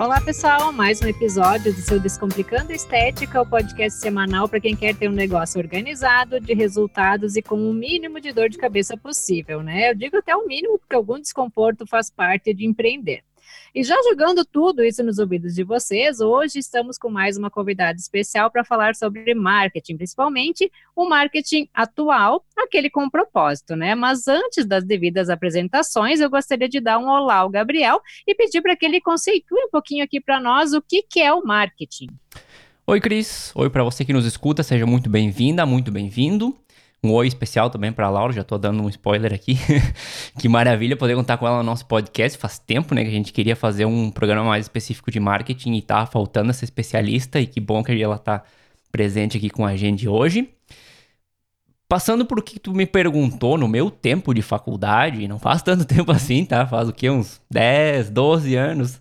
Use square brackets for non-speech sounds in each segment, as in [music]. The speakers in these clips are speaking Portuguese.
Olá, pessoal, mais um episódio do seu Descomplicando Estética, o podcast semanal para quem quer ter um negócio organizado, de resultados e com o mínimo de dor de cabeça possível, né? Eu digo até o mínimo, porque algum desconforto faz parte de empreender. E já jogando tudo isso nos ouvidos de vocês, hoje estamos com mais uma convidada especial para falar sobre marketing, principalmente o marketing atual, aquele com propósito, né? Mas antes das devidas apresentações, eu gostaria de dar um olá ao Gabriel e pedir para que ele conceitue um pouquinho aqui para nós o que, que é o marketing. Oi, Cris. Oi para você que nos escuta, seja muito bem-vinda, muito bem-vindo. Um oi especial também para a Laura, já estou dando um spoiler aqui. [laughs] que maravilha poder contar com ela no nosso podcast. Faz tempo, né, que a gente queria fazer um programa mais específico de marketing e tá faltando essa especialista e que bom que ela tá presente aqui com a gente hoje. Passando por o que tu me perguntou no meu tempo de faculdade, não faz tanto [laughs] tempo assim, tá? Faz o que uns 10, 12 anos.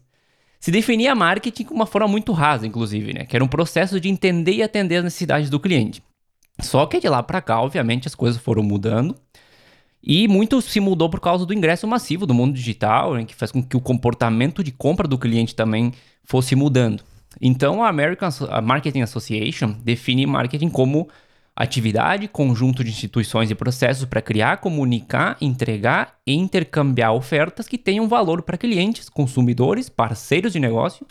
Se definia marketing com uma forma muito rasa, inclusive, né? Que era um processo de entender e atender as necessidades do cliente. Só que de lá para cá, obviamente, as coisas foram mudando. E muito se mudou por causa do ingresso massivo do mundo digital, né, que faz com que o comportamento de compra do cliente também fosse mudando. Então, a American Marketing Association define marketing como atividade, conjunto de instituições e processos para criar, comunicar, entregar e intercambiar ofertas que tenham valor para clientes, consumidores, parceiros de negócio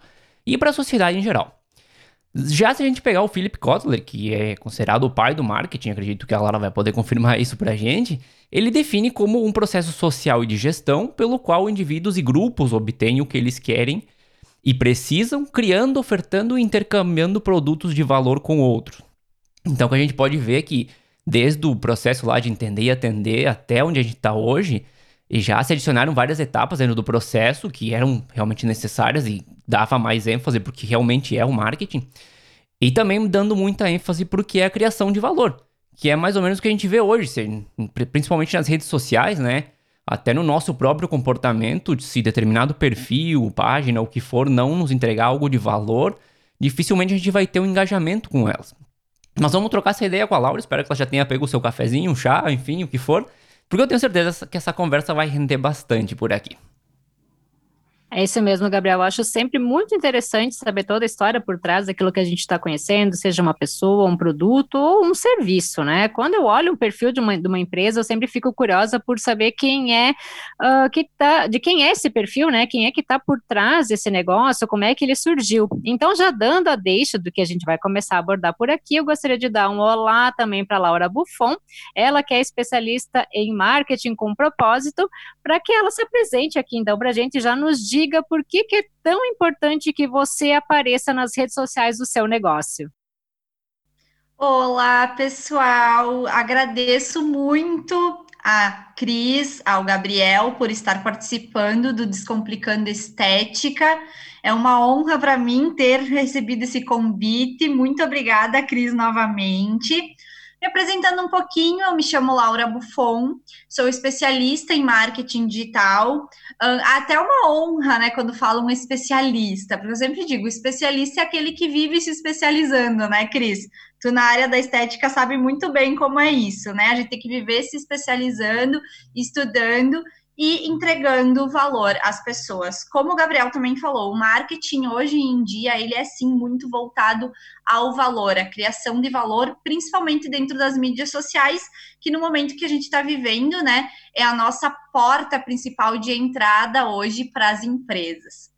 e para a sociedade em geral. Já se a gente pegar o Philip Kotler, que é considerado o pai do marketing, acredito que a Lara vai poder confirmar isso pra gente, ele define como um processo social e de gestão pelo qual indivíduos e grupos obtêm o que eles querem e precisam, criando, ofertando e intercambiando produtos de valor com outros. Então, o que a gente pode ver é que, desde o processo lá de entender e atender até onde a gente está hoje, já se adicionaram várias etapas dentro do processo que eram realmente necessárias e dava mais ênfase porque realmente é o marketing. E também dando muita ênfase porque é a criação de valor, que é mais ou menos o que a gente vê hoje, principalmente nas redes sociais, né? Até no nosso próprio comportamento, se determinado perfil, página, o que for, não nos entregar algo de valor, dificilmente a gente vai ter um engajamento com elas. Nós vamos trocar essa ideia com a Laura, espero que ela já tenha pego o seu cafezinho, um chá, enfim, o que for. Porque eu tenho certeza que essa conversa vai render bastante por aqui. É isso mesmo, Gabriel. Eu acho sempre muito interessante saber toda a história por trás daquilo que a gente está conhecendo, seja uma pessoa, um produto ou um serviço, né? Quando eu olho um perfil de uma, de uma empresa, eu sempre fico curiosa por saber quem é uh, que tá, de quem é esse perfil, né? Quem é que está por trás desse negócio, como é que ele surgiu. Então, já dando a deixa do que a gente vai começar a abordar por aqui, eu gostaria de dar um olá também para Laura Buffon, ela que é especialista em marketing com propósito, para que ela se apresente aqui, então, para a gente já nos diga diga por que, que é tão importante que você apareça nas redes sociais do seu negócio. Olá, pessoal. Agradeço muito a Cris, ao Gabriel por estar participando do Descomplicando Estética. É uma honra para mim ter recebido esse convite. Muito obrigada, Cris, novamente. Me apresentando um pouquinho, eu me chamo Laura Buffon, sou especialista em marketing digital. Até uma honra, né, quando falo um especialista, porque eu sempre digo, especialista é aquele que vive se especializando, né, Cris? Tu na área da estética sabe muito bem como é isso, né? A gente tem que viver se especializando, estudando e entregando valor às pessoas. Como o Gabriel também falou, o marketing hoje em dia ele é sim muito voltado ao valor, à criação de valor, principalmente dentro das mídias sociais, que no momento que a gente está vivendo, né, é a nossa porta principal de entrada hoje para as empresas.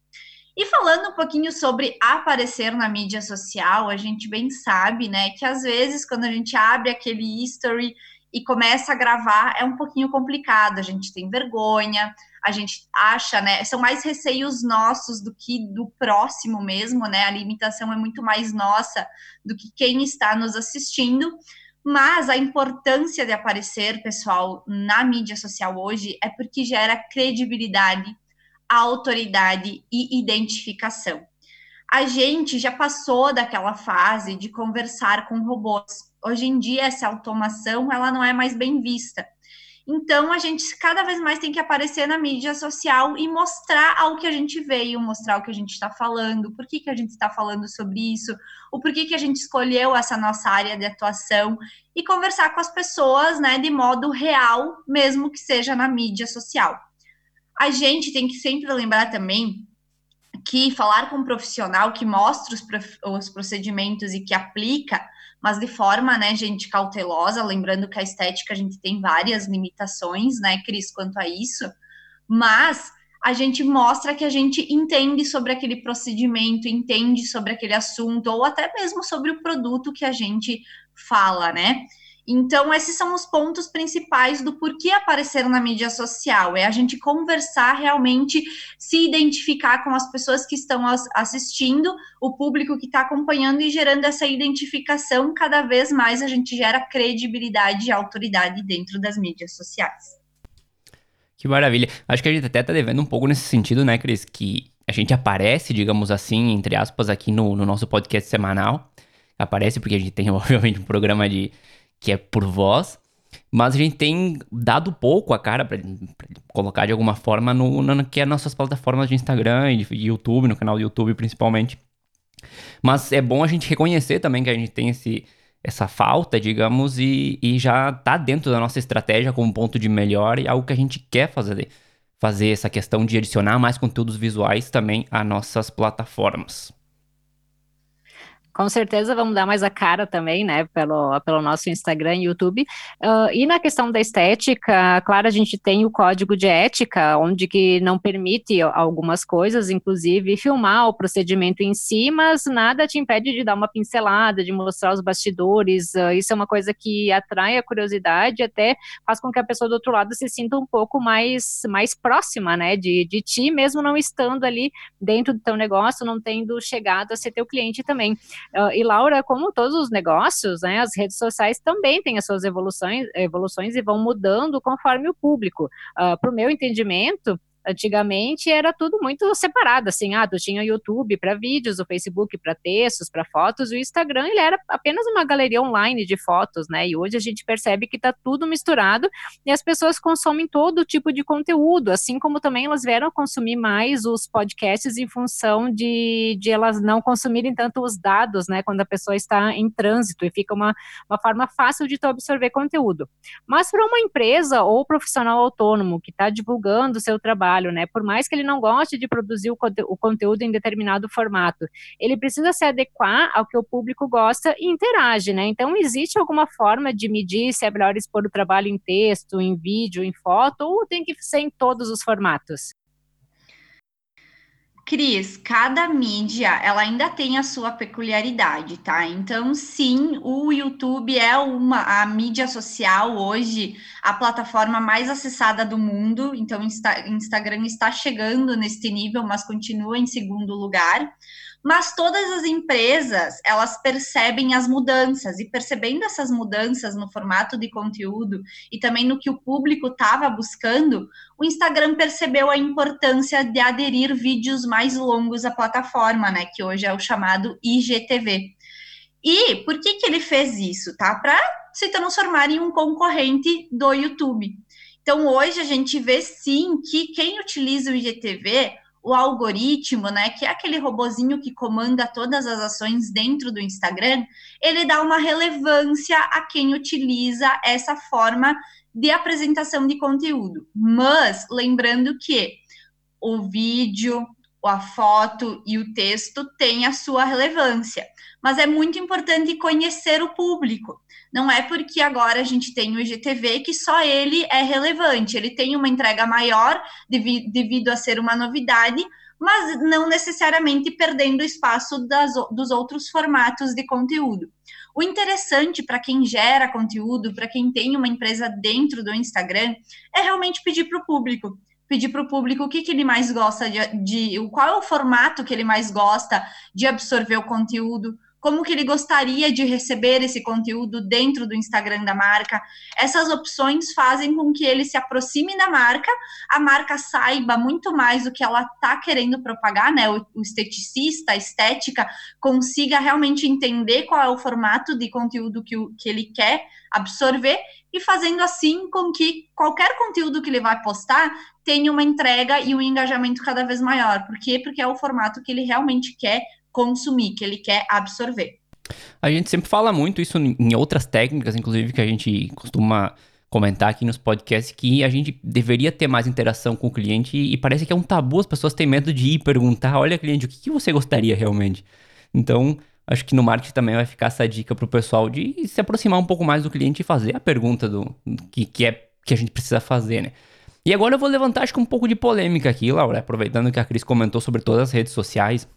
E falando um pouquinho sobre aparecer na mídia social, a gente bem sabe, né, que às vezes quando a gente abre aquele history e começa a gravar, é um pouquinho complicado. A gente tem vergonha, a gente acha, né? São mais receios nossos do que do próximo mesmo, né? A limitação é muito mais nossa do que quem está nos assistindo. Mas a importância de aparecer, pessoal, na mídia social hoje é porque gera credibilidade, autoridade e identificação. A gente já passou daquela fase de conversar com robôs hoje em dia essa automação ela não é mais bem vista. Então a gente cada vez mais tem que aparecer na mídia social e mostrar ao que a gente veio, mostrar o que a gente está falando, por que, que a gente está falando sobre isso, o porquê que a gente escolheu essa nossa área de atuação e conversar com as pessoas, né, de modo real, mesmo que seja na mídia social. A gente tem que sempre lembrar também que falar com um profissional que mostra os, os procedimentos e que aplica, mas de forma, né, gente, cautelosa, lembrando que a estética a gente tem várias limitações, né, Cris, quanto a isso, mas a gente mostra que a gente entende sobre aquele procedimento, entende sobre aquele assunto, ou até mesmo sobre o produto que a gente fala, né? Então, esses são os pontos principais do porquê aparecer na mídia social. É a gente conversar realmente, se identificar com as pessoas que estão assistindo, o público que está acompanhando e gerando essa identificação. Cada vez mais a gente gera credibilidade e autoridade dentro das mídias sociais. Que maravilha. Acho que a gente até tá devendo um pouco nesse sentido, né, Cris? Que a gente aparece, digamos assim, entre aspas, aqui no, no nosso podcast semanal. Aparece porque a gente tem, [laughs] obviamente, um programa de que é por voz, mas a gente tem dado pouco a cara para colocar de alguma forma no, no que é nossas plataformas de Instagram e de YouTube, no canal do YouTube principalmente. Mas é bom a gente reconhecer também que a gente tem esse, essa falta, digamos, e, e já tá dentro da nossa estratégia como ponto de melhor e algo que a gente quer fazer. Fazer essa questão de adicionar mais conteúdos visuais também a nossas plataformas. Com certeza vamos dar mais a cara também, né, pelo, pelo nosso Instagram e YouTube. Uh, e na questão da estética, claro, a gente tem o código de ética, onde que não permite algumas coisas, inclusive filmar o procedimento em si, mas nada te impede de dar uma pincelada, de mostrar os bastidores. Uh, isso é uma coisa que atrai a curiosidade, até faz com que a pessoa do outro lado se sinta um pouco mais, mais próxima, né, de, de ti, mesmo não estando ali dentro do teu negócio, não tendo chegado a ser teu cliente também. Uh, e Laura, como todos os negócios, né, as redes sociais também têm as suas evoluções, evoluções e vão mudando conforme o público. Uh, Para o meu entendimento, Antigamente era tudo muito separado, assim, ah, tu tinha o YouTube para vídeos, o Facebook para textos, para fotos, o Instagram ele era apenas uma galeria online de fotos, né? E hoje a gente percebe que está tudo misturado e as pessoas consomem todo tipo de conteúdo, assim como também elas vieram consumir mais os podcasts em função de, de elas não consumirem tanto os dados, né? Quando a pessoa está em trânsito e fica uma, uma forma fácil de tu absorver conteúdo. Mas para uma empresa ou profissional autônomo que está divulgando o seu trabalho trabalho, né? Por mais que ele não goste de produzir o, conte o conteúdo em determinado formato, ele precisa se adequar ao que o público gosta e interage, né? Então, existe alguma forma de medir se é melhor expor o trabalho em texto, em vídeo, em foto, ou tem que ser em todos os formatos? Cris, cada mídia ela ainda tem a sua peculiaridade, tá? Então, sim, o YouTube é uma a mídia social hoje, a plataforma mais acessada do mundo. Então, Insta, Instagram está chegando neste nível, mas continua em segundo lugar mas todas as empresas elas percebem as mudanças e percebendo essas mudanças no formato de conteúdo e também no que o público estava buscando, o Instagram percebeu a importância de aderir vídeos mais longos à plataforma, né, que hoje é o chamado IGTV. E por que que ele fez isso, tá? Para se transformar em um concorrente do YouTube. Então hoje a gente vê sim que quem utiliza o IGTV o algoritmo, né, que é aquele robozinho que comanda todas as ações dentro do Instagram, ele dá uma relevância a quem utiliza essa forma de apresentação de conteúdo. Mas lembrando que o vídeo, a foto e o texto têm a sua relevância mas é muito importante conhecer o público. Não é porque agora a gente tem o IGTV que só ele é relevante. Ele tem uma entrega maior devido a ser uma novidade, mas não necessariamente perdendo espaço das, dos outros formatos de conteúdo. O interessante para quem gera conteúdo, para quem tem uma empresa dentro do Instagram, é realmente pedir para o público pedir para o público o que, que ele mais gosta de, de, qual é o formato que ele mais gosta de absorver o conteúdo, como que ele gostaria de receber esse conteúdo dentro do Instagram da marca. Essas opções fazem com que ele se aproxime da marca, a marca saiba muito mais do que ela está querendo propagar, né? O, o esteticista, a estética, consiga realmente entender qual é o formato de conteúdo que, o, que ele quer absorver e fazendo assim com que qualquer conteúdo que ele vai postar tenha uma entrega e um engajamento cada vez maior. Por quê? Porque é o formato que ele realmente quer consumir, que ele quer absorver. A gente sempre fala muito isso em outras técnicas, inclusive, que a gente costuma comentar aqui nos podcasts que a gente deveria ter mais interação com o cliente e parece que é um tabu, as pessoas têm medo de ir perguntar, olha cliente, o que, que você gostaria realmente? Então, acho que no marketing também vai ficar essa dica para o pessoal de se aproximar um pouco mais do cliente e fazer a pergunta do que, que é que a gente precisa fazer, né? E agora eu vou levantar acho que um pouco de polêmica aqui, Laura, aproveitando que a Cris comentou sobre todas as redes sociais.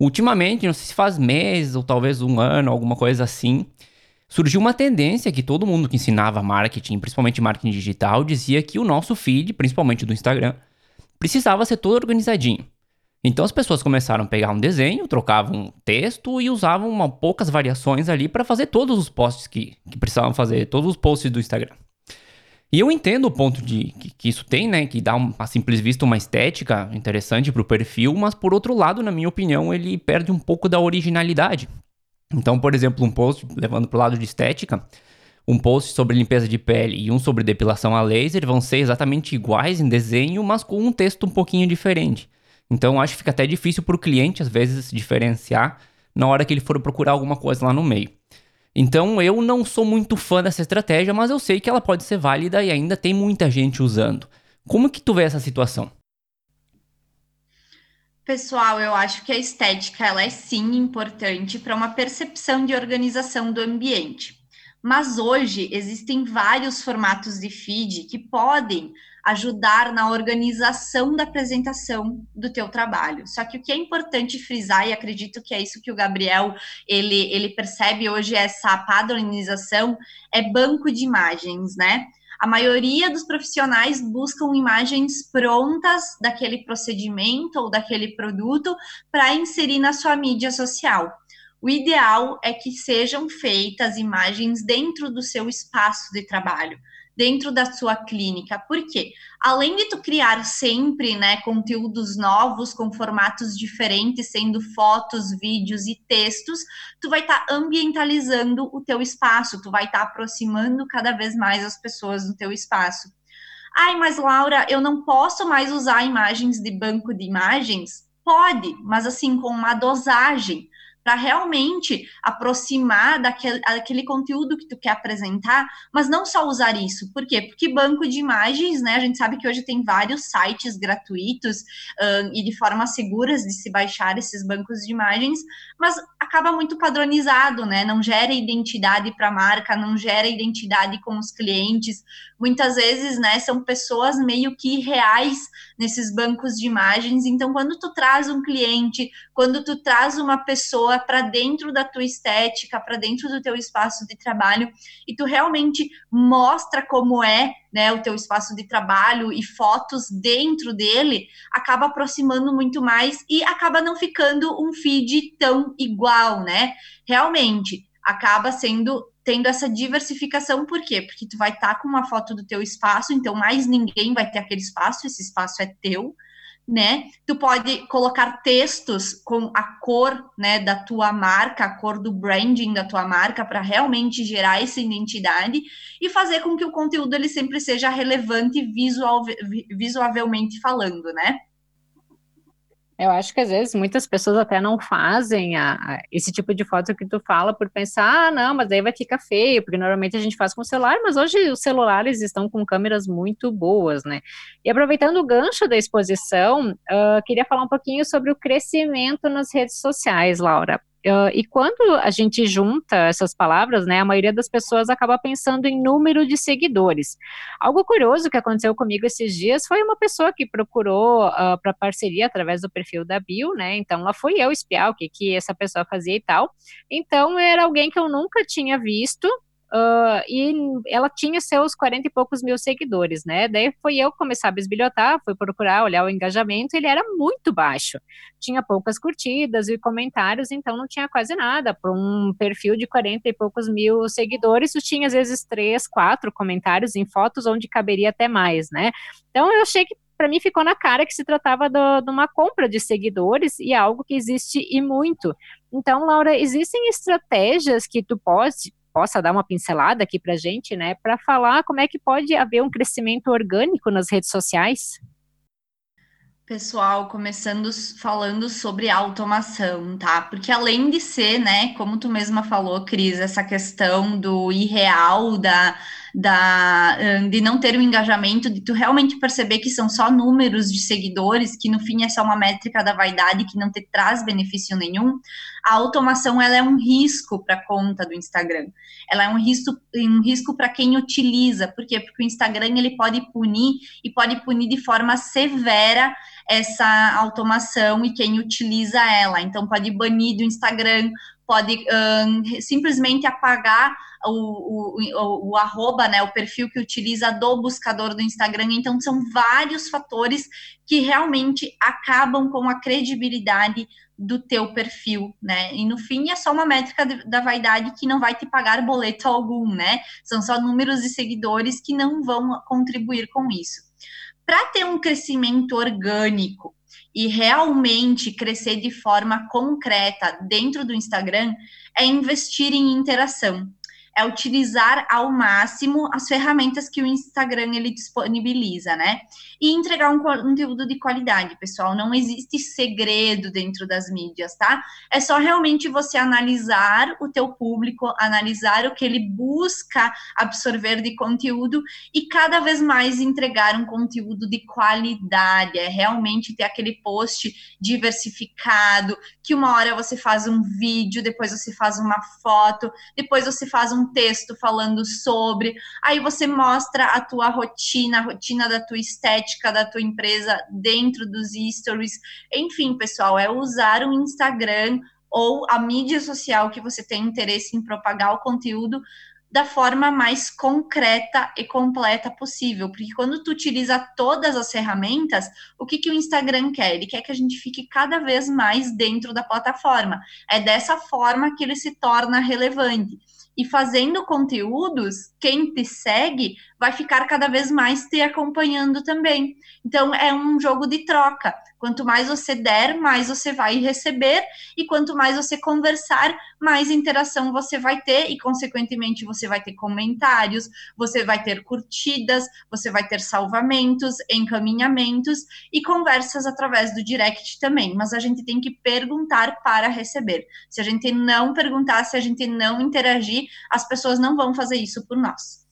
Ultimamente, não sei se faz meses ou talvez um ano, alguma coisa assim, surgiu uma tendência que todo mundo que ensinava marketing, principalmente marketing digital, dizia que o nosso feed, principalmente do Instagram, precisava ser todo organizadinho. Então as pessoas começaram a pegar um desenho, trocavam texto e usavam uma, poucas variações ali para fazer todos os posts que, que precisavam fazer, todos os posts do Instagram. E eu entendo o ponto de que, que isso tem, né? Que dá, um, a simples vista, uma estética interessante para o perfil, mas por outro lado, na minha opinião, ele perde um pouco da originalidade. Então, por exemplo, um post, levando para o lado de estética, um post sobre limpeza de pele e um sobre depilação a laser vão ser exatamente iguais em desenho, mas com um texto um pouquinho diferente. Então, acho que fica até difícil para o cliente, às vezes, diferenciar na hora que ele for procurar alguma coisa lá no meio. Então eu não sou muito fã dessa estratégia, mas eu sei que ela pode ser válida e ainda tem muita gente usando. Como que tu vê essa situação? Pessoal, eu acho que a estética ela é sim importante para uma percepção de organização do ambiente. Mas hoje existem vários formatos de feed que podem ajudar na organização da apresentação do teu trabalho. Só que o que é importante frisar e acredito que é isso que o Gabriel ele ele percebe hoje essa padronização é banco de imagens, né? A maioria dos profissionais buscam imagens prontas daquele procedimento ou daquele produto para inserir na sua mídia social. O ideal é que sejam feitas imagens dentro do seu espaço de trabalho dentro da sua clínica. Por quê? Além de tu criar sempre, né, conteúdos novos com formatos diferentes, sendo fotos, vídeos e textos, tu vai estar tá ambientalizando o teu espaço, tu vai estar tá aproximando cada vez mais as pessoas do teu espaço. Ai, mas Laura, eu não posso mais usar imagens de banco de imagens? Pode, mas assim com uma dosagem para realmente aproximar daquele, conteúdo que tu quer apresentar, mas não só usar isso. Por quê? Porque banco de imagens, né? A gente sabe que hoje tem vários sites gratuitos uh, e de forma seguras de se baixar esses bancos de imagens, mas acaba muito padronizado, né? Não gera identidade para a marca, não gera identidade com os clientes. Muitas vezes, né, são pessoas meio que reais nesses bancos de imagens. Então, quando tu traz um cliente, quando tu traz uma pessoa para dentro da tua estética, para dentro do teu espaço de trabalho, e tu realmente mostra como é né, o teu espaço de trabalho e fotos dentro dele, acaba aproximando muito mais e acaba não ficando um feed tão igual, né? Realmente, acaba sendo tendo essa diversificação, por quê? Porque tu vai estar tá com uma foto do teu espaço, então mais ninguém vai ter aquele espaço, esse espaço é teu, né? Tu pode colocar textos com a cor, né, da tua marca, a cor do branding da tua marca para realmente gerar essa identidade e fazer com que o conteúdo ele sempre seja relevante visual, visualmente falando, né? Eu acho que às vezes muitas pessoas até não fazem a, a, esse tipo de foto que tu fala por pensar, ah, não, mas aí vai ficar feio, porque normalmente a gente faz com o celular, mas hoje os celulares estão com câmeras muito boas, né? E aproveitando o gancho da exposição, uh, queria falar um pouquinho sobre o crescimento nas redes sociais, Laura. Uh, e quando a gente junta essas palavras, né, a maioria das pessoas acaba pensando em número de seguidores. Algo curioso que aconteceu comigo esses dias foi uma pessoa que procurou uh, ah, para parceria através do perfil da Bill, né? Então lá fui eu espiar o que, que essa pessoa fazia e tal. Então era alguém que eu nunca tinha visto, Uh, e ela tinha seus 40 e poucos mil seguidores, né? Daí foi eu começar a bisbilhotar, fui procurar, olhar o engajamento, ele era muito baixo. Tinha poucas curtidas e comentários, então não tinha quase nada. Para um perfil de 40 e poucos mil seguidores, tu tinha às vezes três, quatro comentários em fotos onde caberia até mais, né? Então eu achei que para mim ficou na cara que se tratava do, de uma compra de seguidores e algo que existe e muito. Então, Laura, existem estratégias que tu pode, possa dar uma pincelada aqui para a gente, né, para falar como é que pode haver um crescimento orgânico nas redes sociais? Pessoal, começando falando sobre automação, tá? Porque além de ser, né, como tu mesma falou, Cris, essa questão do irreal, da, da, de não ter um engajamento, de tu realmente perceber que são só números de seguidores, que no fim é só uma métrica da vaidade que não te traz benefício nenhum, a automação ela é um risco para a conta do Instagram. Ela é um risco, um risco para quem utiliza. Por quê? Porque o Instagram ele pode punir e pode punir de forma severa essa automação e quem utiliza ela. Então, pode banir do Instagram, pode um, simplesmente apagar o, o, o, o, arroba, né, o perfil que utiliza do buscador do Instagram. Então, são vários fatores que realmente acabam com a credibilidade do teu perfil, né? E no fim é só uma métrica da vaidade que não vai te pagar boleto algum, né? São só números de seguidores que não vão contribuir com isso para ter um crescimento orgânico e realmente crescer de forma concreta dentro do Instagram, é investir em interação é utilizar ao máximo as ferramentas que o Instagram ele disponibiliza, né? E entregar um conteúdo de qualidade, pessoal. Não existe segredo dentro das mídias, tá? É só realmente você analisar o teu público, analisar o que ele busca absorver de conteúdo e cada vez mais entregar um conteúdo de qualidade. É realmente ter aquele post diversificado, que uma hora você faz um vídeo, depois você faz uma foto, depois você faz um texto falando sobre, aí você mostra a tua rotina, a rotina da tua estética, da tua empresa dentro dos stories. Enfim, pessoal, é usar o Instagram ou a mídia social que você tem interesse em propagar o conteúdo da forma mais concreta e completa possível, porque quando tu utiliza todas as ferramentas, o que, que o Instagram quer? Ele quer que a gente fique cada vez mais dentro da plataforma. É dessa forma que ele se torna relevante e fazendo conteúdos, quem te segue vai ficar cada vez mais te acompanhando também. Então é um jogo de troca. Quanto mais você der, mais você vai receber, e quanto mais você conversar, mais interação você vai ter, e consequentemente você vai ter comentários, você vai ter curtidas, você vai ter salvamentos, encaminhamentos e conversas através do direct também. Mas a gente tem que perguntar para receber. Se a gente não perguntar, se a gente não interagir, as pessoas não vão fazer isso por nós.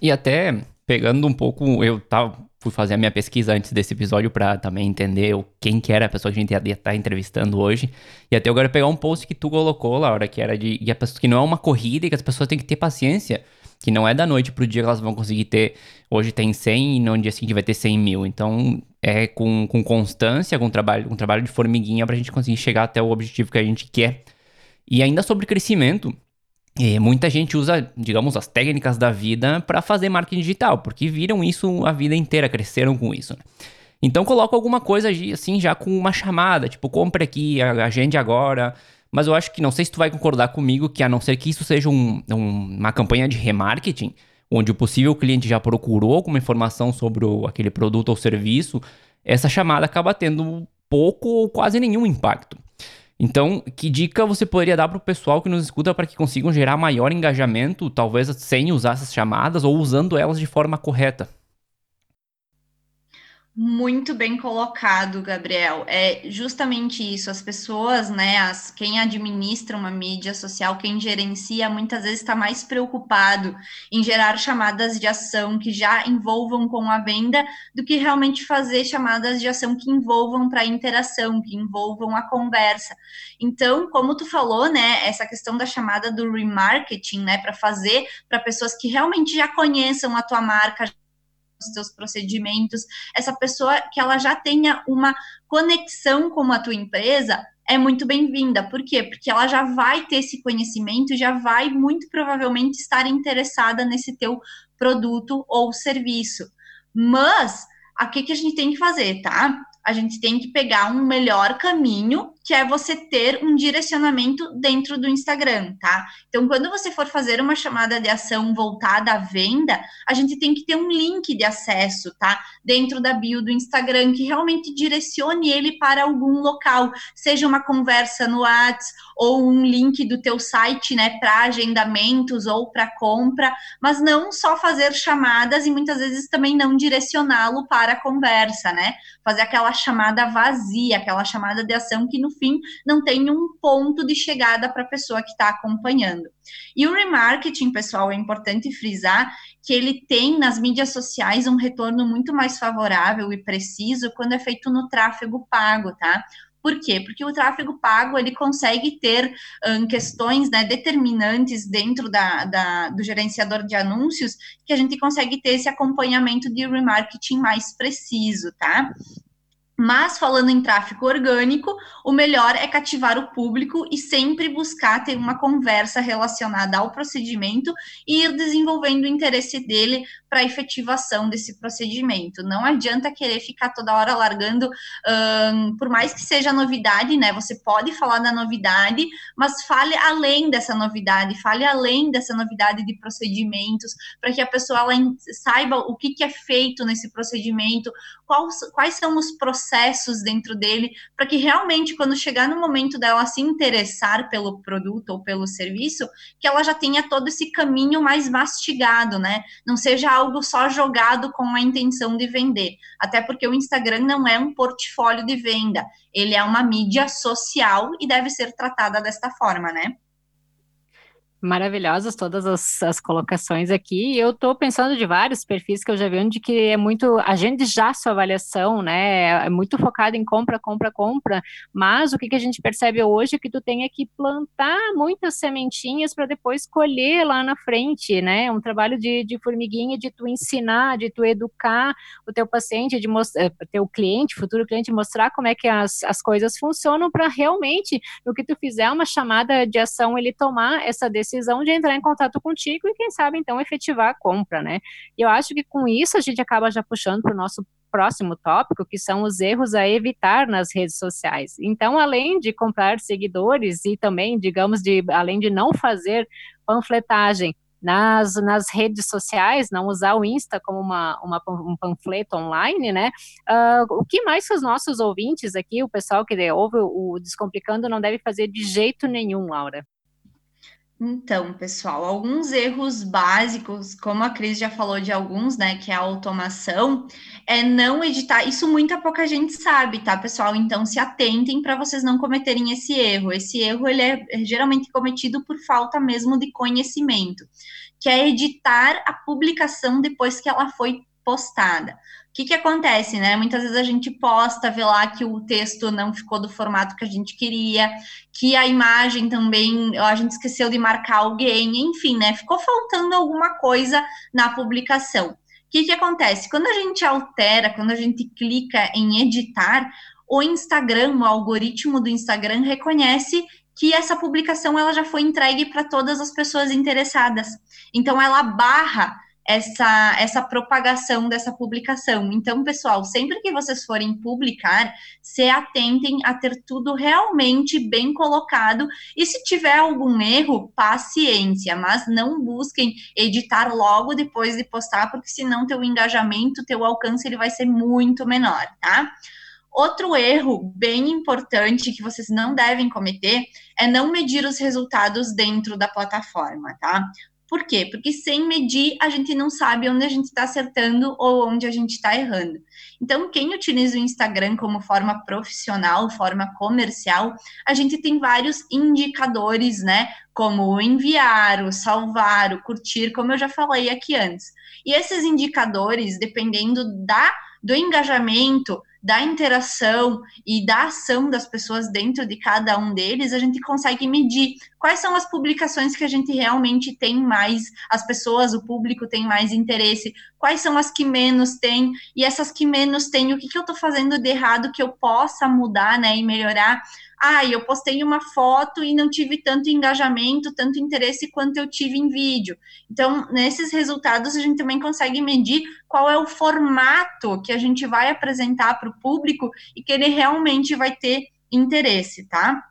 E até pegando um pouco, eu tava, fui fazer a minha pesquisa antes desse episódio para também entender quem que era a pessoa que a gente ia estar tá entrevistando hoje. E até quero pegar um post que tu colocou, Laura, que era de que, que não é uma corrida e que as pessoas têm que ter paciência. Que não é da noite pro dia que elas vão conseguir ter. Hoje tem 100 e no dia seguinte vai ter 100 mil. Então é com, com constância, com trabalho, com trabalho de formiguinha pra gente conseguir chegar até o objetivo que a gente quer. E ainda sobre crescimento, e muita gente usa, digamos, as técnicas da vida para fazer marketing digital, porque viram isso a vida inteira, cresceram com isso. Né? Então coloca alguma coisa assim já com uma chamada, tipo, compre aqui, agende agora. Mas eu acho que não sei se tu vai concordar comigo que a não ser que isso seja um, um, uma campanha de remarketing, onde o possível cliente já procurou alguma informação sobre o, aquele produto ou serviço, essa chamada acaba tendo pouco ou quase nenhum impacto. Então, que dica você poderia dar para o pessoal que nos escuta para que consigam gerar maior engajamento, talvez sem usar essas chamadas ou usando elas de forma correta? Muito bem colocado, Gabriel. É justamente isso. As pessoas, né, as, quem administra uma mídia social, quem gerencia, muitas vezes está mais preocupado em gerar chamadas de ação que já envolvam com a venda do que realmente fazer chamadas de ação que envolvam para a interação, que envolvam a conversa. Então, como tu falou, né, essa questão da chamada do remarketing, né, para fazer para pessoas que realmente já conheçam a tua marca, os teus procedimentos, essa pessoa que ela já tenha uma conexão com a tua empresa, é muito bem-vinda. Por quê? Porque ela já vai ter esse conhecimento, já vai muito provavelmente estar interessada nesse teu produto ou serviço. Mas, o que, que a gente tem que fazer, tá? A gente tem que pegar um melhor caminho que é você ter um direcionamento dentro do Instagram, tá? Então, quando você for fazer uma chamada de ação voltada à venda, a gente tem que ter um link de acesso, tá? Dentro da bio do Instagram que realmente direcione ele para algum local, seja uma conversa no WhatsApp ou um link do teu site, né, para agendamentos ou para compra, mas não só fazer chamadas e muitas vezes também não direcioná-lo para a conversa, né? Fazer aquela chamada vazia, aquela chamada de ação que no fim não tem um ponto de chegada para a pessoa que está acompanhando. E o remarketing, pessoal, é importante frisar que ele tem nas mídias sociais um retorno muito mais favorável e preciso quando é feito no tráfego pago, tá? Por quê? Porque o tráfego pago ele consegue ter um, questões né, determinantes dentro da, da, do gerenciador de anúncios que a gente consegue ter esse acompanhamento de remarketing mais preciso, tá? Mas falando em tráfego orgânico, o melhor é cativar o público e sempre buscar ter uma conversa relacionada ao procedimento e ir desenvolvendo o interesse dele para a efetivação desse procedimento. Não adianta querer ficar toda hora largando, um, por mais que seja novidade, né? Você pode falar da novidade, mas fale além dessa novidade, fale além dessa novidade de procedimentos, para que a pessoa ela saiba o que, que é feito nesse procedimento, quais, quais são os processos dentro dele, para que realmente, quando chegar no momento dela se interessar pelo produto ou pelo serviço, que ela já tenha todo esse caminho mais mastigado, né? Não seja algo só jogado com a intenção de vender. Até porque o Instagram não é um portfólio de venda, ele é uma mídia social e deve ser tratada desta forma, né? Maravilhosas todas as, as colocações aqui. Eu estou pensando de vários perfis que eu já vi onde que é muito agende já sua avaliação, né? É muito focado em compra, compra, compra. Mas o que, que a gente percebe hoje é que tu tem que plantar muitas sementinhas para depois colher lá na frente, né? Um trabalho de, de formiguinha, de tu ensinar, de tu educar o teu paciente, de mostrar, eh, teu cliente, futuro cliente, mostrar como é que as, as coisas funcionam para realmente, no que tu fizer uma chamada de ação, ele tomar essa decisão decisão de entrar em contato contigo e, quem sabe, então, efetivar a compra, né? E eu acho que com isso a gente acaba já puxando para o nosso próximo tópico, que são os erros a evitar nas redes sociais. Então, além de comprar seguidores e também, digamos, de além de não fazer panfletagem nas, nas redes sociais, não usar o Insta como uma, uma um panfleto online, né? Uh, o que mais que os nossos ouvintes aqui, o pessoal que ouve o Descomplicando, não deve fazer de jeito nenhum, Laura? Então, pessoal, alguns erros básicos, como a Cris já falou de alguns, né, que é a automação, é não editar. Isso muita pouca gente sabe, tá, pessoal? Então, se atentem para vocês não cometerem esse erro. Esse erro ele é geralmente cometido por falta mesmo de conhecimento, que é editar a publicação depois que ela foi postada que, que acontece, né? Muitas vezes a gente posta, vê lá que o texto não ficou do formato que a gente queria, que a imagem também, a gente esqueceu de marcar alguém, enfim, né? Ficou faltando alguma coisa na publicação. O que, que acontece? Quando a gente altera, quando a gente clica em editar, o Instagram, o algoritmo do Instagram reconhece que essa publicação ela já foi entregue para todas as pessoas interessadas. Então ela barra essa, essa propagação dessa publicação. Então, pessoal, sempre que vocês forem publicar, se atentem a ter tudo realmente bem colocado e se tiver algum erro, paciência, mas não busquem editar logo depois de postar, porque senão teu engajamento, teu alcance, ele vai ser muito menor, tá? Outro erro bem importante que vocês não devem cometer é não medir os resultados dentro da plataforma, tá? Por quê? Porque sem medir, a gente não sabe onde a gente está acertando ou onde a gente está errando. Então, quem utiliza o Instagram como forma profissional, forma comercial, a gente tem vários indicadores, né? Como o enviar, o salvar, o curtir, como eu já falei aqui antes. E esses indicadores, dependendo da do engajamento, da interação e da ação das pessoas dentro de cada um deles, a gente consegue medir quais são as publicações que a gente realmente tem mais, as pessoas, o público tem mais interesse, quais são as que menos tem, e essas que menos têm, o que, que eu estou fazendo de errado que eu possa mudar, né, e melhorar ah, eu postei uma foto e não tive tanto engajamento, tanto interesse quanto eu tive em vídeo. Então, nesses resultados, a gente também consegue medir qual é o formato que a gente vai apresentar para o público e que ele realmente vai ter interesse, tá?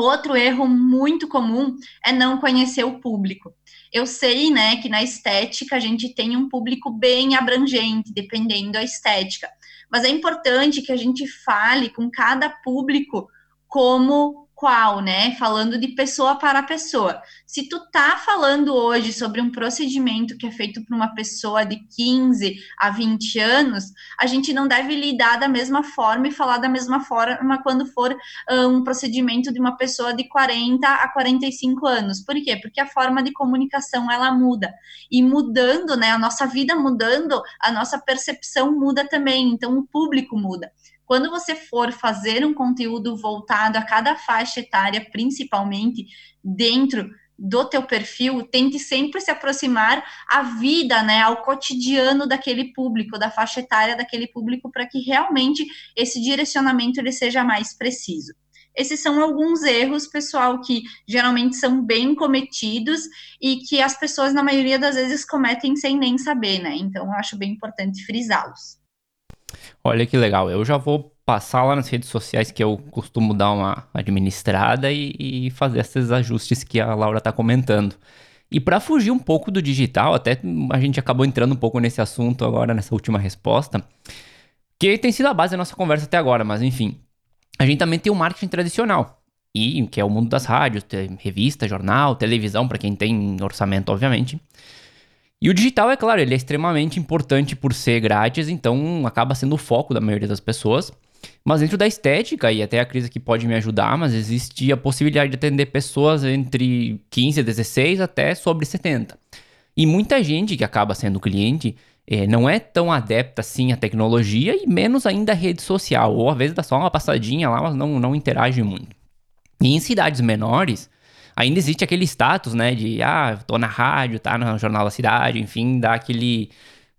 Outro erro muito comum é não conhecer o público. Eu sei, né, que na estética a gente tem um público bem abrangente, dependendo da estética. Mas é importante que a gente fale com cada público como qual, né? Falando de pessoa para pessoa. Se tu tá falando hoje sobre um procedimento que é feito por uma pessoa de 15 a 20 anos, a gente não deve lidar da mesma forma e falar da mesma forma quando for uh, um procedimento de uma pessoa de 40 a 45 anos. Por quê? Porque a forma de comunicação ela muda. E mudando, né, a nossa vida mudando, a nossa percepção muda também, então o público muda. Quando você for fazer um conteúdo voltado a cada faixa etária, principalmente dentro do teu perfil, tente sempre se aproximar à vida, né, ao cotidiano daquele público, da faixa etária daquele público, para que realmente esse direcionamento ele seja mais preciso. Esses são alguns erros, pessoal, que geralmente são bem cometidos e que as pessoas, na maioria das vezes, cometem sem nem saber, né? Então, eu acho bem importante frisá-los. Olha que legal. Eu já vou passar lá nas redes sociais que eu costumo dar uma administrada e, e fazer esses ajustes que a Laura está comentando. E para fugir um pouco do digital, até a gente acabou entrando um pouco nesse assunto agora, nessa última resposta, que tem sido a base da nossa conversa até agora, mas enfim. A gente também tem o marketing tradicional, e que é o mundo das rádios, revista, jornal, televisão, para quem tem orçamento, obviamente. E o digital, é claro, ele é extremamente importante por ser grátis, então acaba sendo o foco da maioria das pessoas. Mas dentro da estética, e até a Cris aqui pode me ajudar, mas existe a possibilidade de atender pessoas entre 15 e 16 até sobre 70. E muita gente que acaba sendo cliente é, não é tão adepta assim à tecnologia e menos ainda à rede social, ou às vezes dá só uma passadinha lá, mas não, não interage muito. E em cidades menores, ainda existe aquele status, né, de, ah, tô na rádio, tá no Jornal da Cidade, enfim, dá aquele,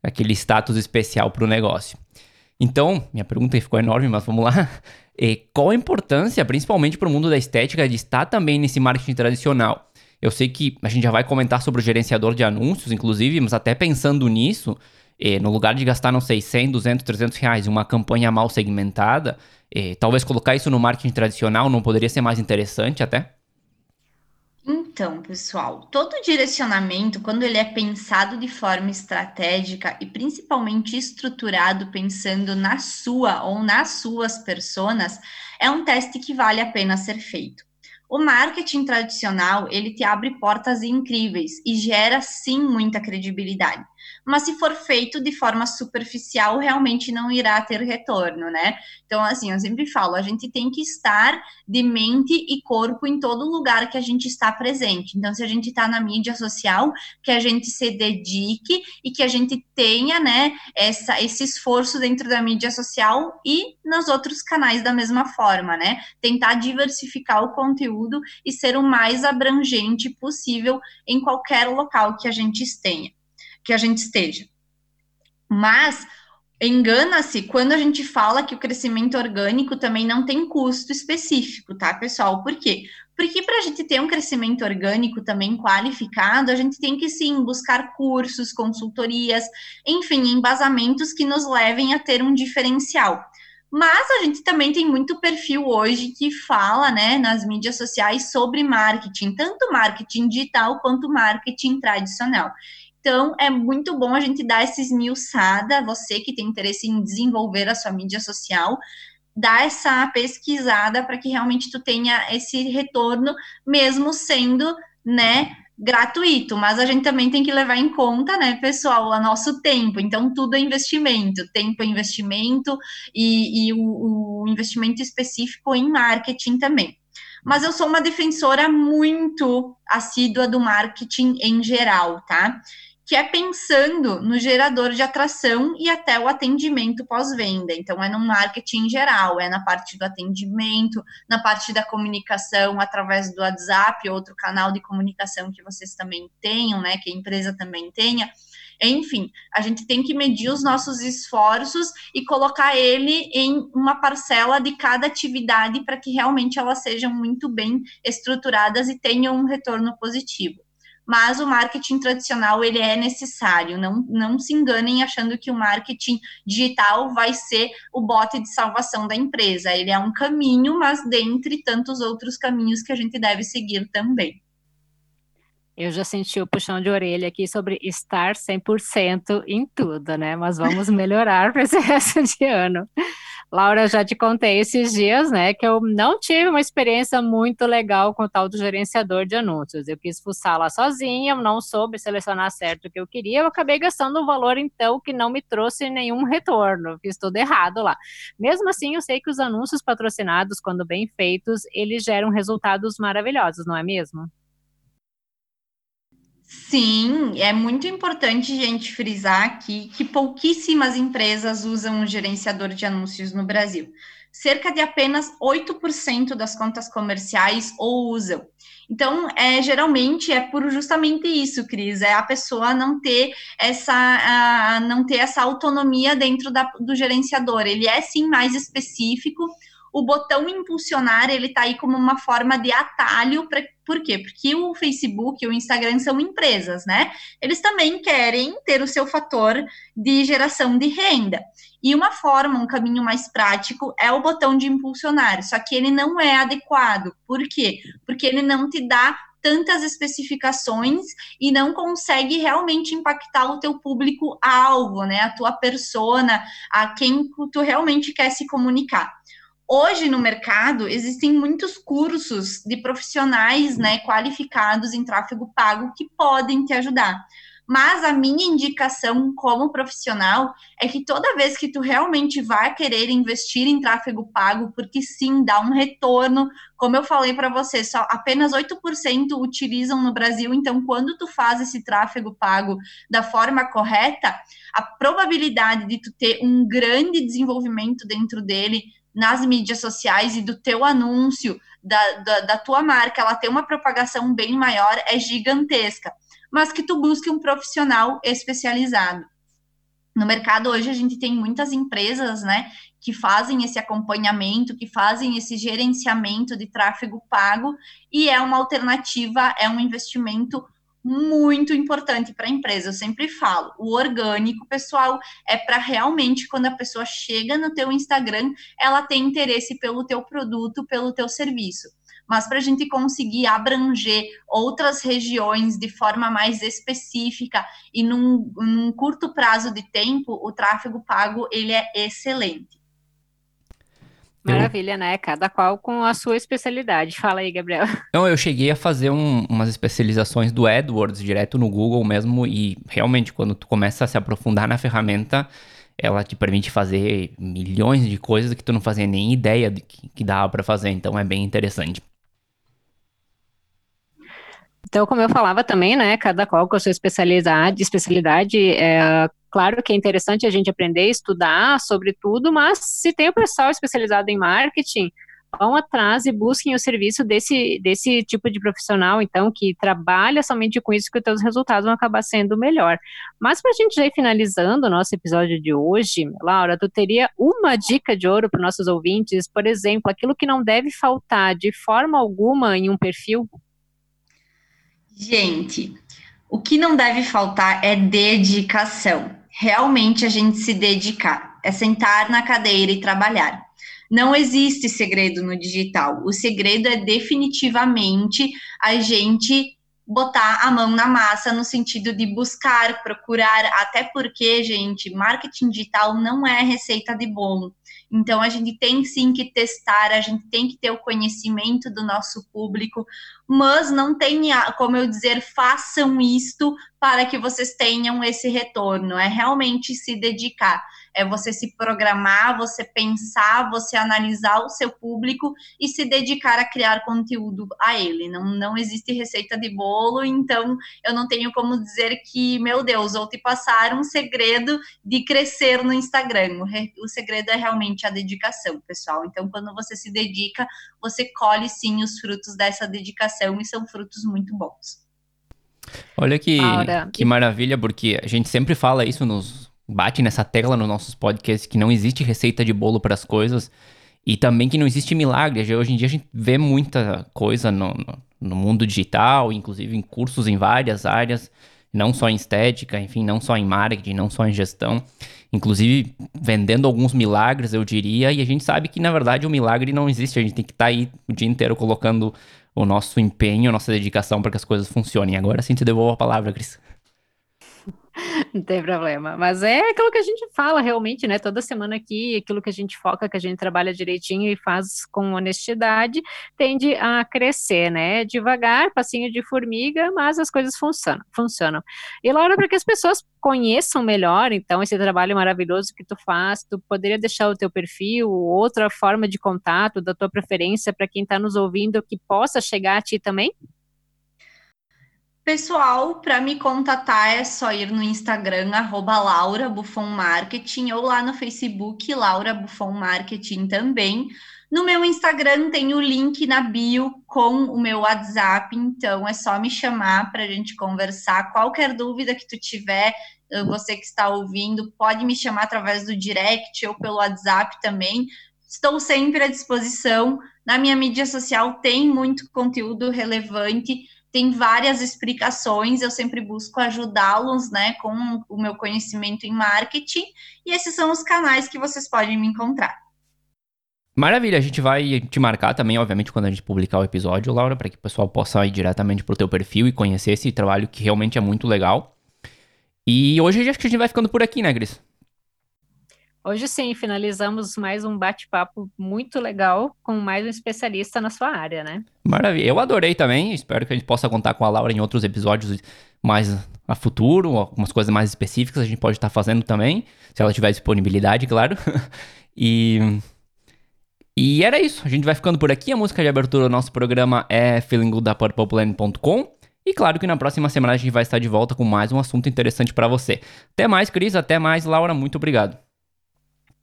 aquele status especial pro negócio. Então, minha pergunta ficou enorme, mas vamos lá. [laughs] E qual a importância, principalmente para o mundo da estética, de estar também nesse marketing tradicional? Eu sei que a gente já vai comentar sobre o gerenciador de anúncios, inclusive, mas até pensando nisso, eh, no lugar de gastar, não sei, 100, 200, 300 reais em uma campanha mal segmentada, eh, talvez colocar isso no marketing tradicional não poderia ser mais interessante até? Então, pessoal, todo direcionamento, quando ele é pensado de forma estratégica e principalmente estruturado pensando na sua ou nas suas personas, é um teste que vale a pena ser feito. O marketing tradicional, ele te abre portas incríveis e gera sim muita credibilidade mas se for feito de forma superficial, realmente não irá ter retorno, né? Então, assim, eu sempre falo, a gente tem que estar de mente e corpo em todo lugar que a gente está presente. Então, se a gente está na mídia social, que a gente se dedique e que a gente tenha, né, essa, esse esforço dentro da mídia social e nos outros canais da mesma forma, né? Tentar diversificar o conteúdo e ser o mais abrangente possível em qualquer local que a gente tenha que a gente esteja. Mas engana-se quando a gente fala que o crescimento orgânico também não tem custo específico, tá, pessoal? Por quê? Porque para a gente ter um crescimento orgânico também qualificado, a gente tem que sim buscar cursos, consultorias, enfim, embasamentos que nos levem a ter um diferencial. Mas a gente também tem muito perfil hoje que fala, né, nas mídias sociais sobre marketing, tanto marketing digital quanto marketing tradicional. Então, é muito bom a gente dar essa esmiuçada, você que tem interesse em desenvolver a sua mídia social, dar essa pesquisada para que realmente tu tenha esse retorno, mesmo sendo, né, gratuito, mas a gente também tem que levar em conta, né, pessoal, o nosso tempo. Então, tudo é investimento, tempo é investimento e, e o, o investimento específico em marketing também. Mas eu sou uma defensora muito assídua do marketing em geral, tá? Que é pensando no gerador de atração e até o atendimento pós-venda. Então, é no marketing em geral, é na parte do atendimento, na parte da comunicação através do WhatsApp, outro canal de comunicação que vocês também tenham, né? Que a empresa também tenha. Enfim, a gente tem que medir os nossos esforços e colocar ele em uma parcela de cada atividade para que realmente elas sejam muito bem estruturadas e tenham um retorno positivo mas o marketing tradicional ele é necessário. Não, não se enganem achando que o marketing digital vai ser o bote de salvação da empresa. Ele é um caminho, mas dentre tantos outros caminhos que a gente deve seguir também. Eu já senti o puxão de orelha aqui sobre estar 100% em tudo, né? Mas vamos melhorar [laughs] para esse resto de ano. Laura, já te contei esses dias, né, que eu não tive uma experiência muito legal com o tal do gerenciador de anúncios. Eu quis fuçar lá sozinha, não soube selecionar certo o que eu queria, eu acabei gastando um valor, então, que não me trouxe nenhum retorno. Fiz tudo errado lá. Mesmo assim, eu sei que os anúncios patrocinados, quando bem feitos, eles geram resultados maravilhosos, não é mesmo? Sim, é muito importante, gente, frisar aqui que pouquíssimas empresas usam um gerenciador de anúncios no Brasil. Cerca de apenas 8% das contas comerciais o usam. Então, é, geralmente é por justamente isso, Cris, é a pessoa não ter essa, a, não ter essa autonomia dentro da, do gerenciador. Ele é sim mais específico, o botão impulsionar ele está aí como uma forma de atalho para por quê? Porque o Facebook e o Instagram são empresas, né? Eles também querem ter o seu fator de geração de renda. E uma forma, um caminho mais prático é o botão de impulsionar, só que ele não é adequado. Por quê? Porque ele não te dá tantas especificações e não consegue realmente impactar o teu público alvo, né? A tua persona, a quem tu realmente quer se comunicar. Hoje no mercado existem muitos cursos de profissionais, né, qualificados em tráfego pago que podem te ajudar. Mas a minha indicação como profissional é que toda vez que tu realmente vai querer investir em tráfego pago, porque sim, dá um retorno, como eu falei para você, só apenas 8% utilizam no Brasil, então quando tu faz esse tráfego pago da forma correta, a probabilidade de tu ter um grande desenvolvimento dentro dele nas mídias sociais e do teu anúncio, da, da, da, tua marca, ela tem uma propagação bem maior, é gigantesca. Mas que tu busque um profissional especializado. No mercado hoje a gente tem muitas empresas, né, que fazem esse acompanhamento, que fazem esse gerenciamento de tráfego pago e é uma alternativa, é um investimento muito importante para a empresa. Eu sempre falo, o orgânico, pessoal, é para realmente quando a pessoa chega no teu Instagram, ela tem interesse pelo teu produto, pelo teu serviço. Mas para a gente conseguir abranger outras regiões de forma mais específica e num, num curto prazo de tempo, o tráfego pago ele é excelente. Maravilha, né? Cada qual com a sua especialidade. Fala aí, Gabriel. [laughs] Não, eu cheguei a fazer um, umas especializações do AdWords direto no Google mesmo e realmente quando tu começa a se aprofundar na ferramenta, ela te permite fazer milhões de coisas que tu não fazia nem ideia de que, que dava para fazer, então é bem interessante. Então, como eu falava também, né, cada qual com a sua especialidade, especialidade é, Claro que é interessante a gente aprender, estudar sobre tudo, mas se tem o pessoal especializado em marketing, vão atrás e busquem o serviço desse, desse tipo de profissional, então, que trabalha somente com isso, que os seus resultados vão acabar sendo melhor. Mas para a gente já ir finalizando o nosso episódio de hoje, Laura, tu teria uma dica de ouro para nossos ouvintes, por exemplo, aquilo que não deve faltar de forma alguma em um perfil? Gente, o que não deve faltar é dedicação realmente a gente se dedicar, é sentar na cadeira e trabalhar. Não existe segredo no digital. O segredo é definitivamente a gente botar a mão na massa no sentido de buscar, procurar, até porque, gente, marketing digital não é receita de bolo. Então, a gente tem sim que testar, a gente tem que ter o conhecimento do nosso público, mas não tenha, como eu dizer, façam isto para que vocês tenham esse retorno. É realmente se dedicar é você se programar, você pensar, você analisar o seu público e se dedicar a criar conteúdo a ele. Não, não existe receita de bolo, então eu não tenho como dizer que, meu Deus, ou te passar um segredo de crescer no Instagram. O segredo é realmente a dedicação, pessoal. Então, quando você se dedica, você colhe sim os frutos dessa dedicação e são frutos muito bons. Olha que, que maravilha, porque a gente sempre fala isso nos, bate nessa tecla nos nossos podcasts que não existe receita de bolo para as coisas e também que não existe milagre. Hoje em dia a gente vê muita coisa no, no, no, mundo digital, inclusive em cursos em várias áreas, não só em estética, enfim, não só em marketing, não só em gestão, inclusive vendendo alguns milagres, eu diria, e a gente sabe que na verdade o milagre não existe, a gente tem que estar tá aí o dia inteiro colocando o nosso empenho, a nossa dedicação para que as coisas funcionem. Agora sim te devolvo a palavra, Cris. [laughs] Não tem problema. Mas é aquilo que a gente fala realmente, né? Toda semana aqui, aquilo que a gente foca, que a gente trabalha direitinho e faz com honestidade, tende a crescer, né? Devagar, passinho de formiga, mas as coisas funcionam. funcionam. E Laura, para que as pessoas conheçam melhor, então, esse trabalho maravilhoso que tu faz, tu poderia deixar o teu perfil, outra forma de contato, da tua preferência, para quem está nos ouvindo, que possa chegar a ti também? Pessoal, para me contatar é só ir no Instagram, arroba Laura Buffon Marketing, ou lá no Facebook, Laura Buffon Marketing também. No meu Instagram tem o link na bio com o meu WhatsApp, então é só me chamar para a gente conversar. Qualquer dúvida que tu tiver, eh, você que está ouvindo, pode me chamar através do direct ou pelo WhatsApp também. Estou sempre à disposição. Na minha mídia social tem muito conteúdo relevante tem várias explicações, eu sempre busco ajudá-los, né, com o meu conhecimento em marketing, e esses são os canais que vocês podem me encontrar. Maravilha, a gente vai te marcar também, obviamente, quando a gente publicar o episódio, Laura, para que o pessoal possa ir diretamente pro teu perfil e conhecer esse trabalho que realmente é muito legal. E hoje acho que a gente vai ficando por aqui, né, Gris? Hoje sim, finalizamos mais um bate-papo muito legal com mais um especialista na sua área, né? Maravilha. Eu adorei também. Espero que a gente possa contar com a Laura em outros episódios mais a futuro, algumas coisas mais específicas a gente pode estar fazendo também, se ela tiver disponibilidade, claro. [laughs] e e era isso. A gente vai ficando por aqui. A música de abertura do nosso programa é Feeling Good da. E claro que na próxima semana a gente vai estar de volta com mais um assunto interessante para você. Até mais, Cris. Até mais, Laura. Muito obrigado.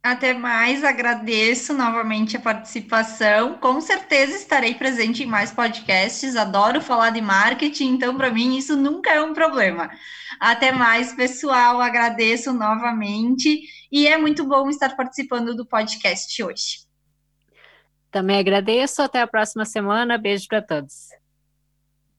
Até mais, agradeço novamente a participação. Com certeza estarei presente em mais podcasts. Adoro falar de marketing, então para mim isso nunca é um problema. Até mais, pessoal. Agradeço novamente e é muito bom estar participando do podcast hoje. Também agradeço. Até a próxima semana. Beijo para todos.